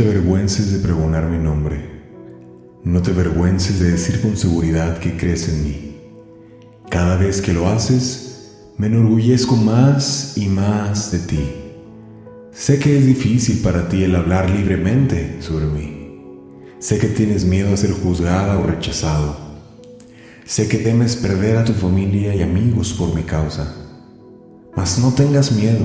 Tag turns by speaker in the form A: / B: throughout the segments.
A: te avergüences de pregonar mi nombre. No te avergüences de decir con seguridad que crees en mí. Cada vez que lo haces, me enorgullezco más y más de ti. Sé que es difícil para ti el hablar libremente sobre mí. Sé que tienes miedo a ser juzgada o rechazado. Sé que temes perder a tu familia y amigos por mi causa. Mas no tengas miedo.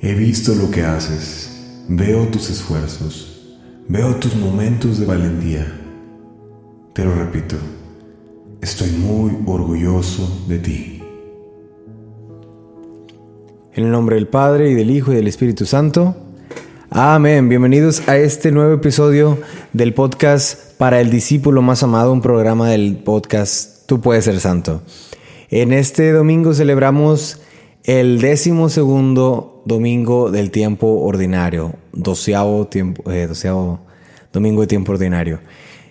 A: He visto lo que haces, veo tus esfuerzos, veo tus momentos de valentía. Te lo repito, estoy muy orgulloso de ti.
B: En el nombre del Padre y del Hijo y del Espíritu Santo. Amén. Bienvenidos a este nuevo episodio del podcast para el discípulo más amado, un programa del podcast Tú puedes ser santo. En este domingo celebramos el décimo segundo domingo del tiempo ordinario, doceavo, tiempo, eh, doceavo domingo de tiempo ordinario.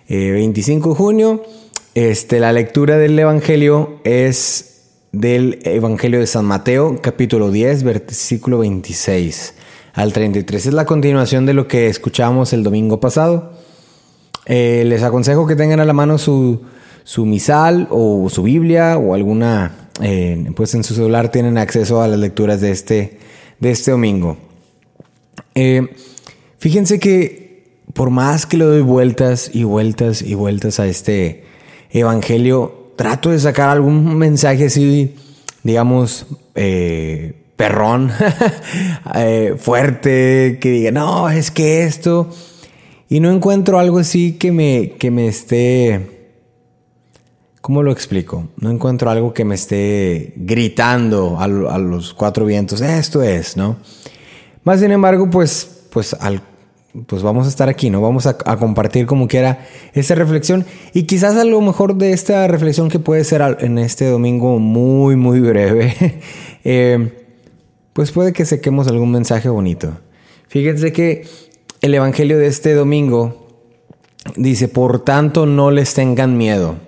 B: Eh, 25 de junio, este, la lectura del Evangelio es del Evangelio de San Mateo, capítulo 10, versículo 26 al 33. Es la continuación de lo que escuchamos el domingo pasado. Eh, les aconsejo que tengan a la mano su, su misal o su Biblia o alguna eh, pues en su celular tienen acceso a las lecturas de este, de este domingo. Eh, fíjense que por más que le doy vueltas y vueltas y vueltas a este evangelio, trato de sacar algún mensaje así, digamos, eh, perrón, fuerte, que diga, no, es que esto, y no encuentro algo así que me, que me esté ¿Cómo lo explico? No encuentro algo que me esté gritando a, los cuatro vientos. Esto es, ¿no? Más sin embargo, pues, pues, pues vamos a estar aquí, ¿no? Vamos a, a, compartir como quiera esta reflexión. Y quizás a lo mejor de esta reflexión que puede ser en este domingo muy, muy breve, eh, pues puede que sequemos algún mensaje bonito. Fíjense que el evangelio de este domingo dice, por tanto no les tengan miedo.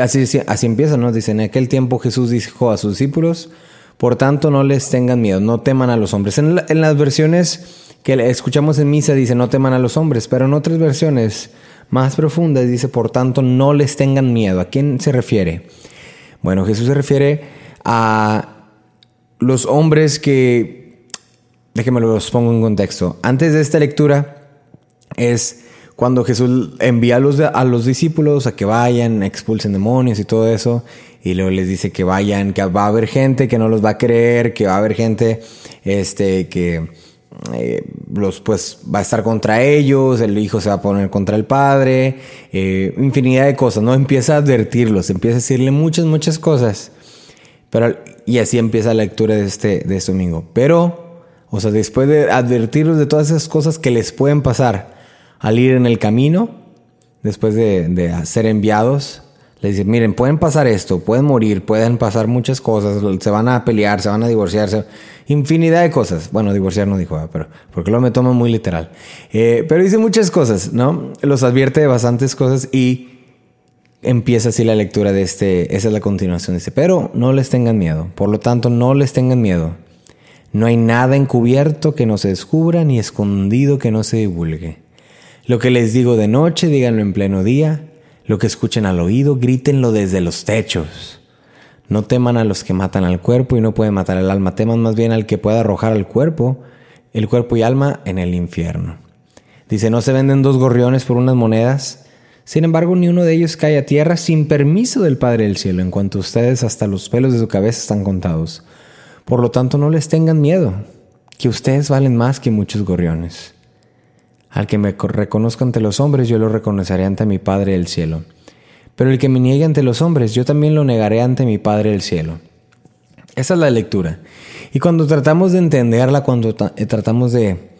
B: Así, así empieza, ¿no? Dice, en aquel tiempo Jesús dijo a sus discípulos, por tanto no les tengan miedo, no teman a los hombres. En, en las versiones que escuchamos en misa dice, no teman a los hombres, pero en otras versiones más profundas dice, por tanto no les tengan miedo. ¿A quién se refiere? Bueno, Jesús se refiere a los hombres que, déjenme los pongo en contexto. Antes de esta lectura es cuando Jesús envía a los, a los discípulos a que vayan, expulsen demonios y todo eso, y luego les dice que vayan, que va a haber gente que no los va a creer, que va a haber gente este, que eh, los, pues, va a estar contra ellos, el hijo se va a poner contra el padre, eh, infinidad de cosas, ¿no? Empieza a advertirlos, empieza a decirle muchas, muchas cosas. Pero, y así empieza la lectura de este, de este domingo. Pero, o sea, después de advertirlos de todas esas cosas que les pueden pasar, al ir en el camino, después de, ser enviados, le dicen, miren, pueden pasar esto, pueden morir, pueden pasar muchas cosas, se van a pelear, se van a divorciarse, infinidad de cosas. Bueno, divorciar no dijo, pero porque lo me toma muy literal. Eh, pero dice muchas cosas, ¿no? Los advierte de bastantes cosas y empieza así la lectura de este, esa es la continuación, dice, pero no les tengan miedo, por lo tanto, no les tengan miedo. No hay nada encubierto que no se descubra, ni escondido que no se divulgue. Lo que les digo de noche, díganlo en pleno día. Lo que escuchen al oído, grítenlo desde los techos. No teman a los que matan al cuerpo y no pueden matar el alma, teman más bien al que pueda arrojar al cuerpo, el cuerpo y alma en el infierno. Dice, no se venden dos gorriones por unas monedas. Sin embargo, ni uno de ellos cae a tierra sin permiso del Padre del Cielo, en cuanto ustedes hasta los pelos de su cabeza están contados. Por lo tanto, no les tengan miedo, que ustedes valen más que muchos gorriones. Al que me reconozca ante los hombres, yo lo reconoceré ante mi Padre del cielo. Pero el que me niegue ante los hombres, yo también lo negaré ante mi Padre del cielo. Esa es la lectura. Y cuando tratamos de entenderla, cuando tratamos de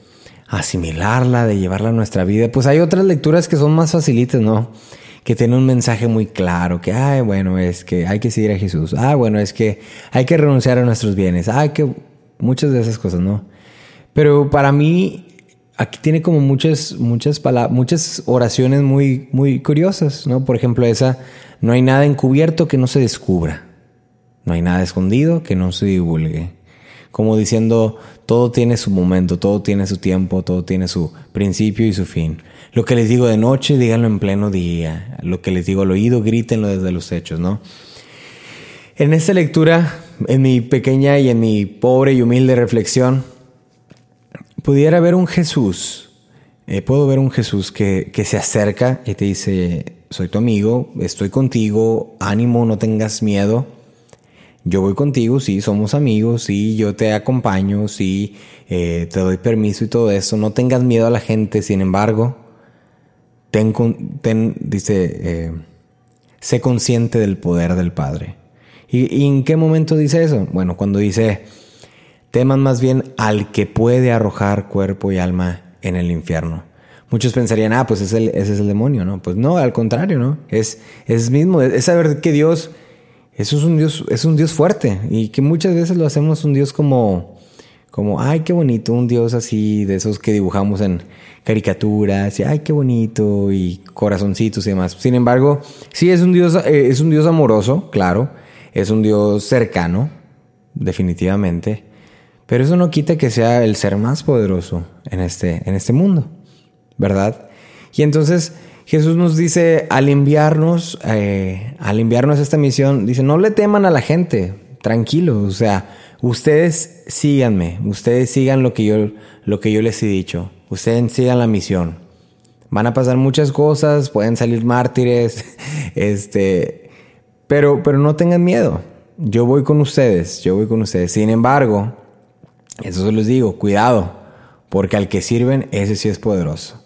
B: asimilarla, de llevarla a nuestra vida. Pues hay otras lecturas que son más facilitas, ¿no? Que tienen un mensaje muy claro, que, ay, bueno, es que hay que seguir a Jesús. Ah, bueno, es que hay que renunciar a nuestros bienes. Ay, que muchas de esas cosas, ¿no? Pero para mí, aquí tiene como muchas, muchas palabras, muchas oraciones muy, muy curiosas, ¿no? Por ejemplo, esa, no hay nada encubierto que no se descubra. No hay nada escondido que no se divulgue. Como diciendo, todo tiene su momento, todo tiene su tiempo, todo tiene su principio y su fin. Lo que les digo de noche, díganlo en pleno día. Lo que les digo al oído, grítenlo desde los hechos, ¿no? En esta lectura, en mi pequeña y en mi pobre y humilde reflexión, pudiera ver un Jesús, eh, puedo ver un Jesús que, que se acerca y te dice, soy tu amigo, estoy contigo, ánimo, no tengas miedo yo voy contigo, sí, somos amigos, sí, yo te acompaño, sí, eh, te doy permiso y todo eso. No tengas miedo a la gente, sin embargo, ten, ten dice, eh, sé consciente del poder del Padre. ¿Y, ¿Y, en qué momento dice eso? Bueno, cuando dice, teman más bien al que puede arrojar cuerpo y alma en el infierno. Muchos pensarían, ah, pues es ese es el demonio, ¿no? Pues no, al contrario, ¿no? Es, es mismo, es saber que Dios eso es un Dios, es un Dios fuerte y que muchas veces lo hacemos un Dios como, como, ay, qué bonito, un Dios así de esos que dibujamos en caricaturas y ay, qué bonito y corazoncitos y demás. Sin embargo, sí es un Dios, eh, es un Dios amoroso, claro, es un Dios cercano, definitivamente, pero eso no quita que sea el ser más poderoso en este, en este mundo, ¿verdad? Y entonces Jesús nos dice al enviarnos, eh, al enviarnos esta misión, dice, no le teman a la gente, tranquilos, o sea, ustedes síganme, ustedes sigan lo que yo, lo que yo les he dicho, ustedes sigan la misión. Van a pasar muchas cosas, pueden salir mártires, este, pero, pero no tengan miedo. Yo voy con ustedes, yo voy con ustedes. Sin embargo, eso se les digo, cuidado, porque al que sirven, ese sí es poderoso.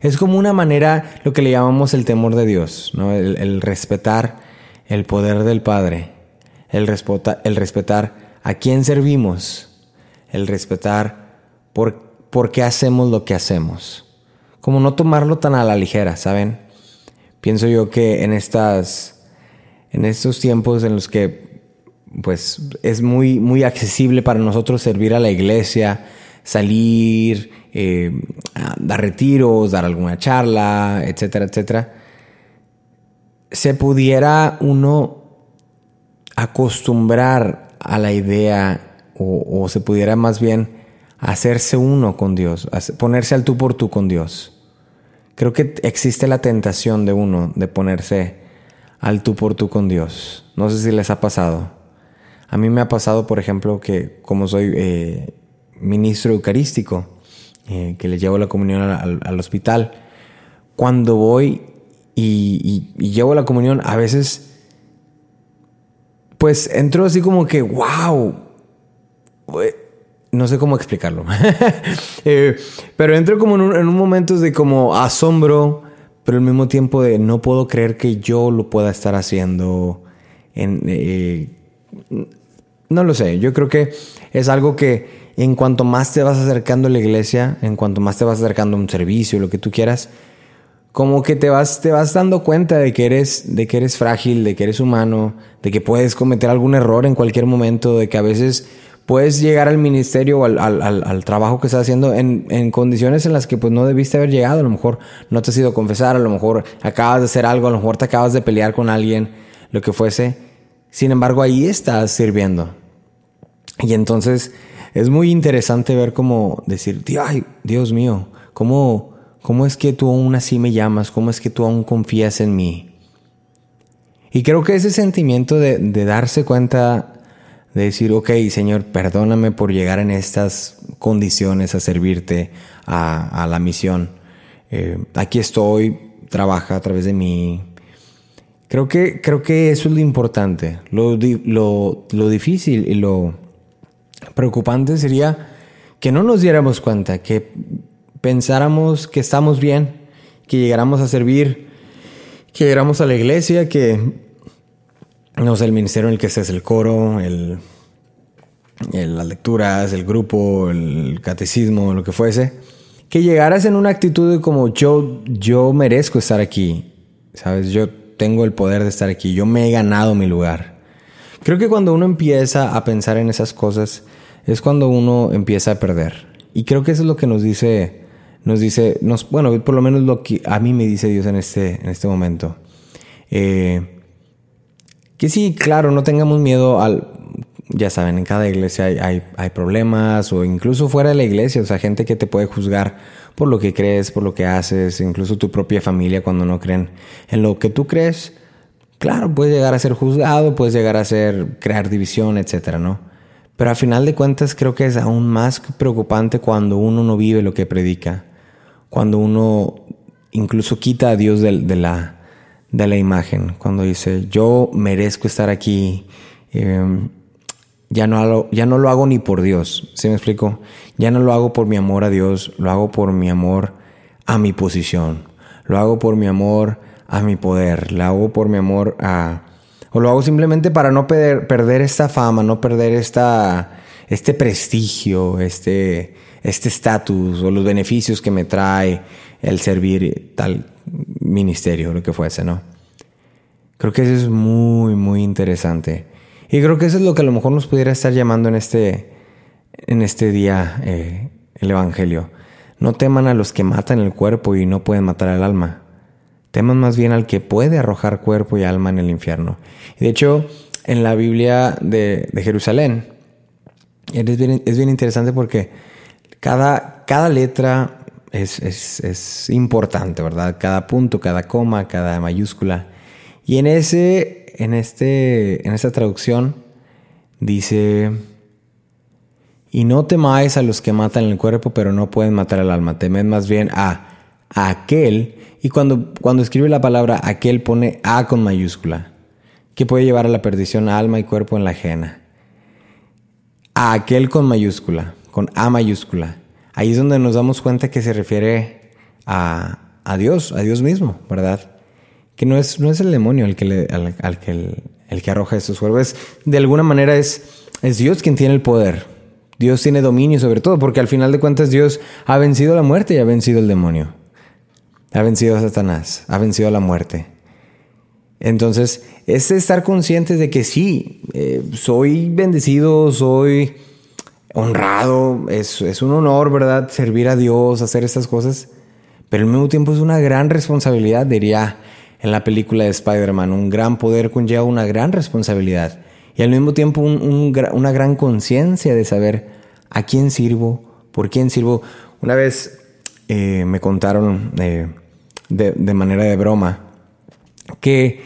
B: Es como una manera, lo que le llamamos el temor de Dios, ¿no? el, respetar el poder del Padre, el, el respetar a quién servimos, el respetar por, por qué hacemos lo que hacemos. Como no tomarlo tan a la ligera, ¿saben? Pienso yo que en estas, en estos tiempos en los que pues es muy, muy accesible para nosotros servir a la iglesia, salir, eh, dar retiros, dar alguna charla, etcétera, etcétera, se pudiera uno acostumbrar a la idea o, se pudiera más bien hacerse uno con Dios, ponerse al tú por tú con Dios. Creo que existe la tentación de uno de ponerse al tú por tú con Dios. No sé si les ha pasado. A mí me ha pasado, por ejemplo, que como soy eh, ministro eucarístico, eh, que le llevo la comunión al, hospital, cuando voy y, llevo la comunión, a veces, pues entro así como que, wow, no sé cómo explicarlo, eh, pero entro como en un, momento de como asombro, pero al mismo tiempo de no puedo creer que yo lo pueda estar haciendo. En, no lo sé, yo creo que es algo que en cuanto más te vas acercando a la iglesia, en cuanto más te vas acercando a un servicio, lo que tú quieras, como que te vas, te vas dando cuenta de que, eres, de que eres frágil, de que eres humano, de que puedes cometer algún error en cualquier momento, de que a veces puedes llegar al ministerio o al, al, trabajo que estás haciendo en, en, condiciones en las que pues no debiste haber llegado. A lo mejor no te has ido a confesar, a lo mejor acabas de hacer algo, a lo mejor te acabas de pelear con alguien, lo que fuese. Sin embargo, ahí estás sirviendo. Y entonces es muy interesante ver cómo decir, ay, Dios mío, ¿cómo, ¿cómo es que tú aún así me llamas? ¿Cómo es que tú aún confías en mí? Y creo que ese sentimiento de, darse cuenta, de decir, ok, Señor, perdóname por llegar en estas condiciones a servirte a, la misión. Eh, aquí estoy, trabaja a través de mí. Creo que, creo que eso es lo importante. Lo, lo, lo difícil y lo, preocupante sería que no nos diéramos cuenta, que pensáramos que estamos bien, que llegáramos a servir, que llegáramos a la iglesia, que no sé, el ministerio en el que estés, el coro, el, eh, las lecturas, el grupo, el catecismo, lo que fuese, que llegaras en una actitud de como yo, yo merezco estar aquí, ¿sabes? Yo tengo el poder de estar aquí, yo me he ganado mi lugar. Creo que cuando uno empieza a pensar en esas cosas es cuando uno empieza a perder. Y creo que eso es lo que nos dice, nos dice, nos, bueno, por lo menos lo que a mí me dice Dios en este, en este momento. Eh, que sí, claro, no tengamos miedo al, ya saben, en cada iglesia hay, hay, problemas o incluso fuera de la iglesia, o sea, gente que te puede juzgar por lo que crees, por lo que haces, incluso tu propia familia cuando no creen en lo que tú crees. Claro, puedes llegar a ser juzgado, puedes llegar a ser, crear división, etcétera, ¿no? Pero a final de cuentas creo que es aún más preocupante cuando uno no vive lo que predica, cuando uno incluso quita a Dios de, la, de la imagen, cuando dice, yo merezco estar aquí, eh, ya no, lo, ya no lo hago ni por Dios, ¿sí me explico? Ya no lo hago por mi amor a Dios, lo hago por mi amor a mi posición, lo hago por mi amor a mi poder, lo hago por mi amor a... O lo hago simplemente para no perder, perder esta fama, no perder esta, este prestigio, este este estatus o los beneficios que me trae el servir tal ministerio, lo que fuese, ¿no? Creo que eso es muy, muy interesante. Y creo que eso es lo que a lo mejor nos pudiera estar llamando en este, en este día eh, el Evangelio. No teman a los que matan el cuerpo y no pueden matar el alma. Teman más bien al que puede arrojar cuerpo y alma en el infierno. De hecho, en la Biblia de, Jerusalén, es bien, es bien, interesante porque cada, cada letra es, es, es importante, ¿verdad? Cada punto, cada coma, cada mayúscula. Y en ese en, este, en esta traducción dice, y no temáis a los que matan el cuerpo, pero no pueden matar el alma, temed más bien a, aquel, y cuando, cuando escribe la palabra aquel pone a con mayúscula, que puede llevar a la perdición alma y cuerpo en la ajena. A aquel con mayúscula, con A mayúscula. Ahí es donde nos damos cuenta que se refiere a, a Dios, a Dios mismo, ¿verdad? Que no es, no es el demonio el que, le, al, que el, que arroja estos cuerpos. de alguna manera es, es Dios quien tiene el poder. Dios tiene dominio sobre todo, porque al final de cuentas Dios ha vencido la muerte y ha vencido el demonio. Ha vencido a Satanás, ha vencido a la muerte. Entonces, es estar conscientes de que sí, eh, soy bendecido, soy honrado, es, es un honor, ¿verdad? Servir a Dios, hacer estas cosas, pero al mismo tiempo es una gran responsabilidad, diría en la película de Spider-Man. Un gran poder conlleva una gran responsabilidad y al mismo tiempo una gran conciencia de saber a quién sirvo, por quién sirvo. Una vez eh, me contaron eh, de, manera de broma que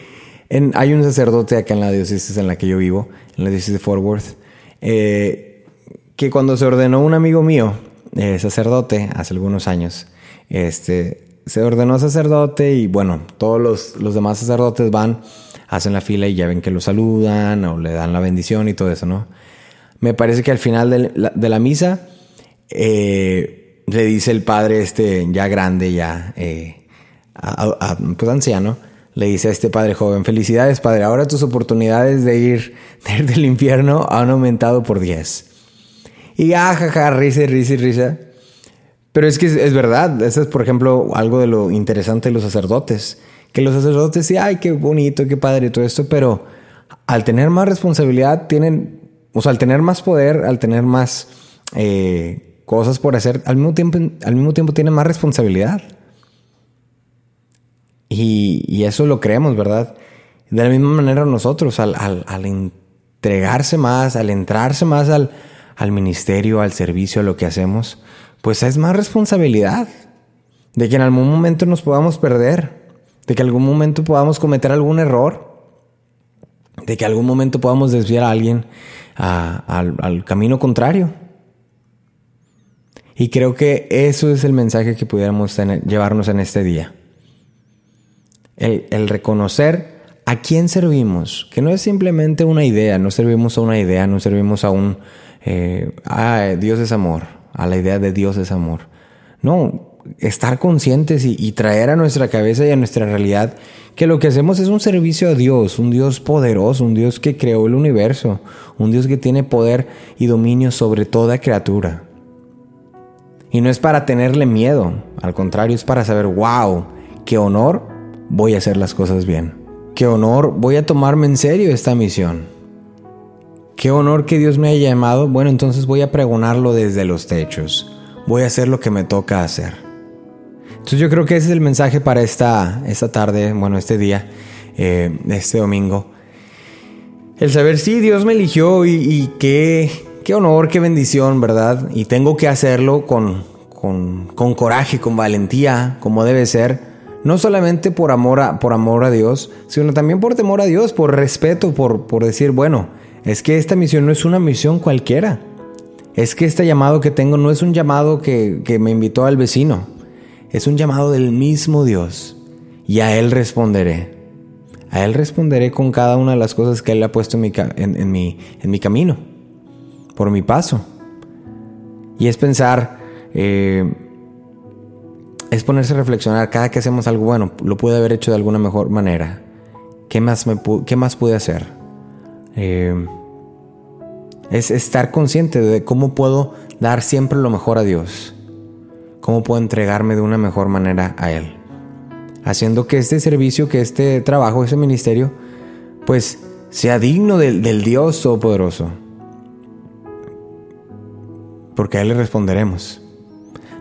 B: hay un sacerdote acá en la diócesis en la que yo vivo, en la diócesis de Fort Worth, eh, que cuando se ordenó un amigo mío, sacerdote, hace algunos años, este, se ordenó sacerdote y bueno, todos los, demás sacerdotes van, hacen la fila y ya ven que lo saludan o le dan la bendición y todo eso, ¿no? Me parece que al final de la, misa eh, le dice el padre este ya grande, ya eh, pues anciano, le dice a este padre joven, felicidades padre, ahora tus oportunidades de ir, del infierno han aumentado por 10. Y ajaja, risa, risa, risa. Pero es que es, verdad, eso es por ejemplo algo de lo interesante de los sacerdotes, que los sacerdotes sí, ay, qué bonito, qué padre y todo esto, pero al tener más responsabilidad tienen, o sea, al tener más poder, al tener más eh, cosas por hacer, al mismo tiempo, al mismo tiempo tienen más responsabilidad. Y, eso lo creemos, ¿verdad? De la misma manera nosotros, al, al, entregarse más, al entrarse más al, al ministerio, al servicio, a lo que hacemos, pues es más responsabilidad de que en algún momento nos podamos perder, de que en algún momento podamos cometer algún error, de que en algún momento podamos desviar a alguien al, camino contrario. Y creo que eso es el mensaje que pudiéramos llevarnos en este día. El, reconocer a quién servimos, que no es simplemente una idea, no servimos a una idea, no servimos a un, eh, ah, Dios es amor, a la idea de Dios es amor. No, estar conscientes y, traer a nuestra cabeza y a nuestra realidad que lo que hacemos es un servicio a Dios, un Dios poderoso, un Dios que creó el universo, un Dios que tiene poder y dominio sobre toda criatura. Y no es para tenerle miedo, al contrario, es para saber, wow, qué honor voy a hacer las cosas bien. Qué honor voy a tomarme en serio esta misión. Qué honor que Dios me haya llamado. Bueno, entonces voy a pregonarlo desde los techos. Voy a hacer lo que me toca hacer. Entonces yo creo que ese es el mensaje para esta, esta tarde, bueno, este día, eh, este domingo. El saber si Dios me eligió y, qué, qué, honor, qué bendición, ¿verdad? Y tengo que hacerlo con, con, con coraje, con valentía, como debe ser no solamente por amor a, por amor a Dios, sino también por temor a Dios, por respeto, por, por decir, bueno, es que esta misión no es una misión cualquiera. Es que este llamado que tengo no es un llamado que, que me invitó al vecino. Es un llamado del mismo Dios. Y a Él responderé. A Él responderé con cada una de las cosas que Él ha puesto en mi, en, mi, en mi camino. Por mi paso. Y es pensar... Eh, es ponerse a reflexionar cada que hacemos algo bueno, lo pude haber hecho de alguna mejor manera. ¿Qué más, me qué más pude hacer? Eh, es estar consciente de cómo puedo dar siempre lo mejor a Dios. Cómo puedo entregarme de una mejor manera a Él. Haciendo que este servicio, que este trabajo, ese ministerio, pues sea digno del, del Dios Todopoderoso. Porque a Él le responderemos.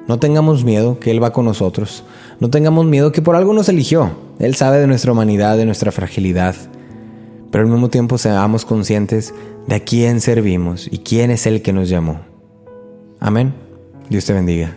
B: No tengamos miedo que Él va con nosotros. No tengamos miedo que por algo nos eligió. Él sabe de nuestra humanidad, de nuestra fragilidad. Pero al mismo tiempo seamos conscientes de a quién servimos y quién es el que nos llamó. Amén. Dios te bendiga.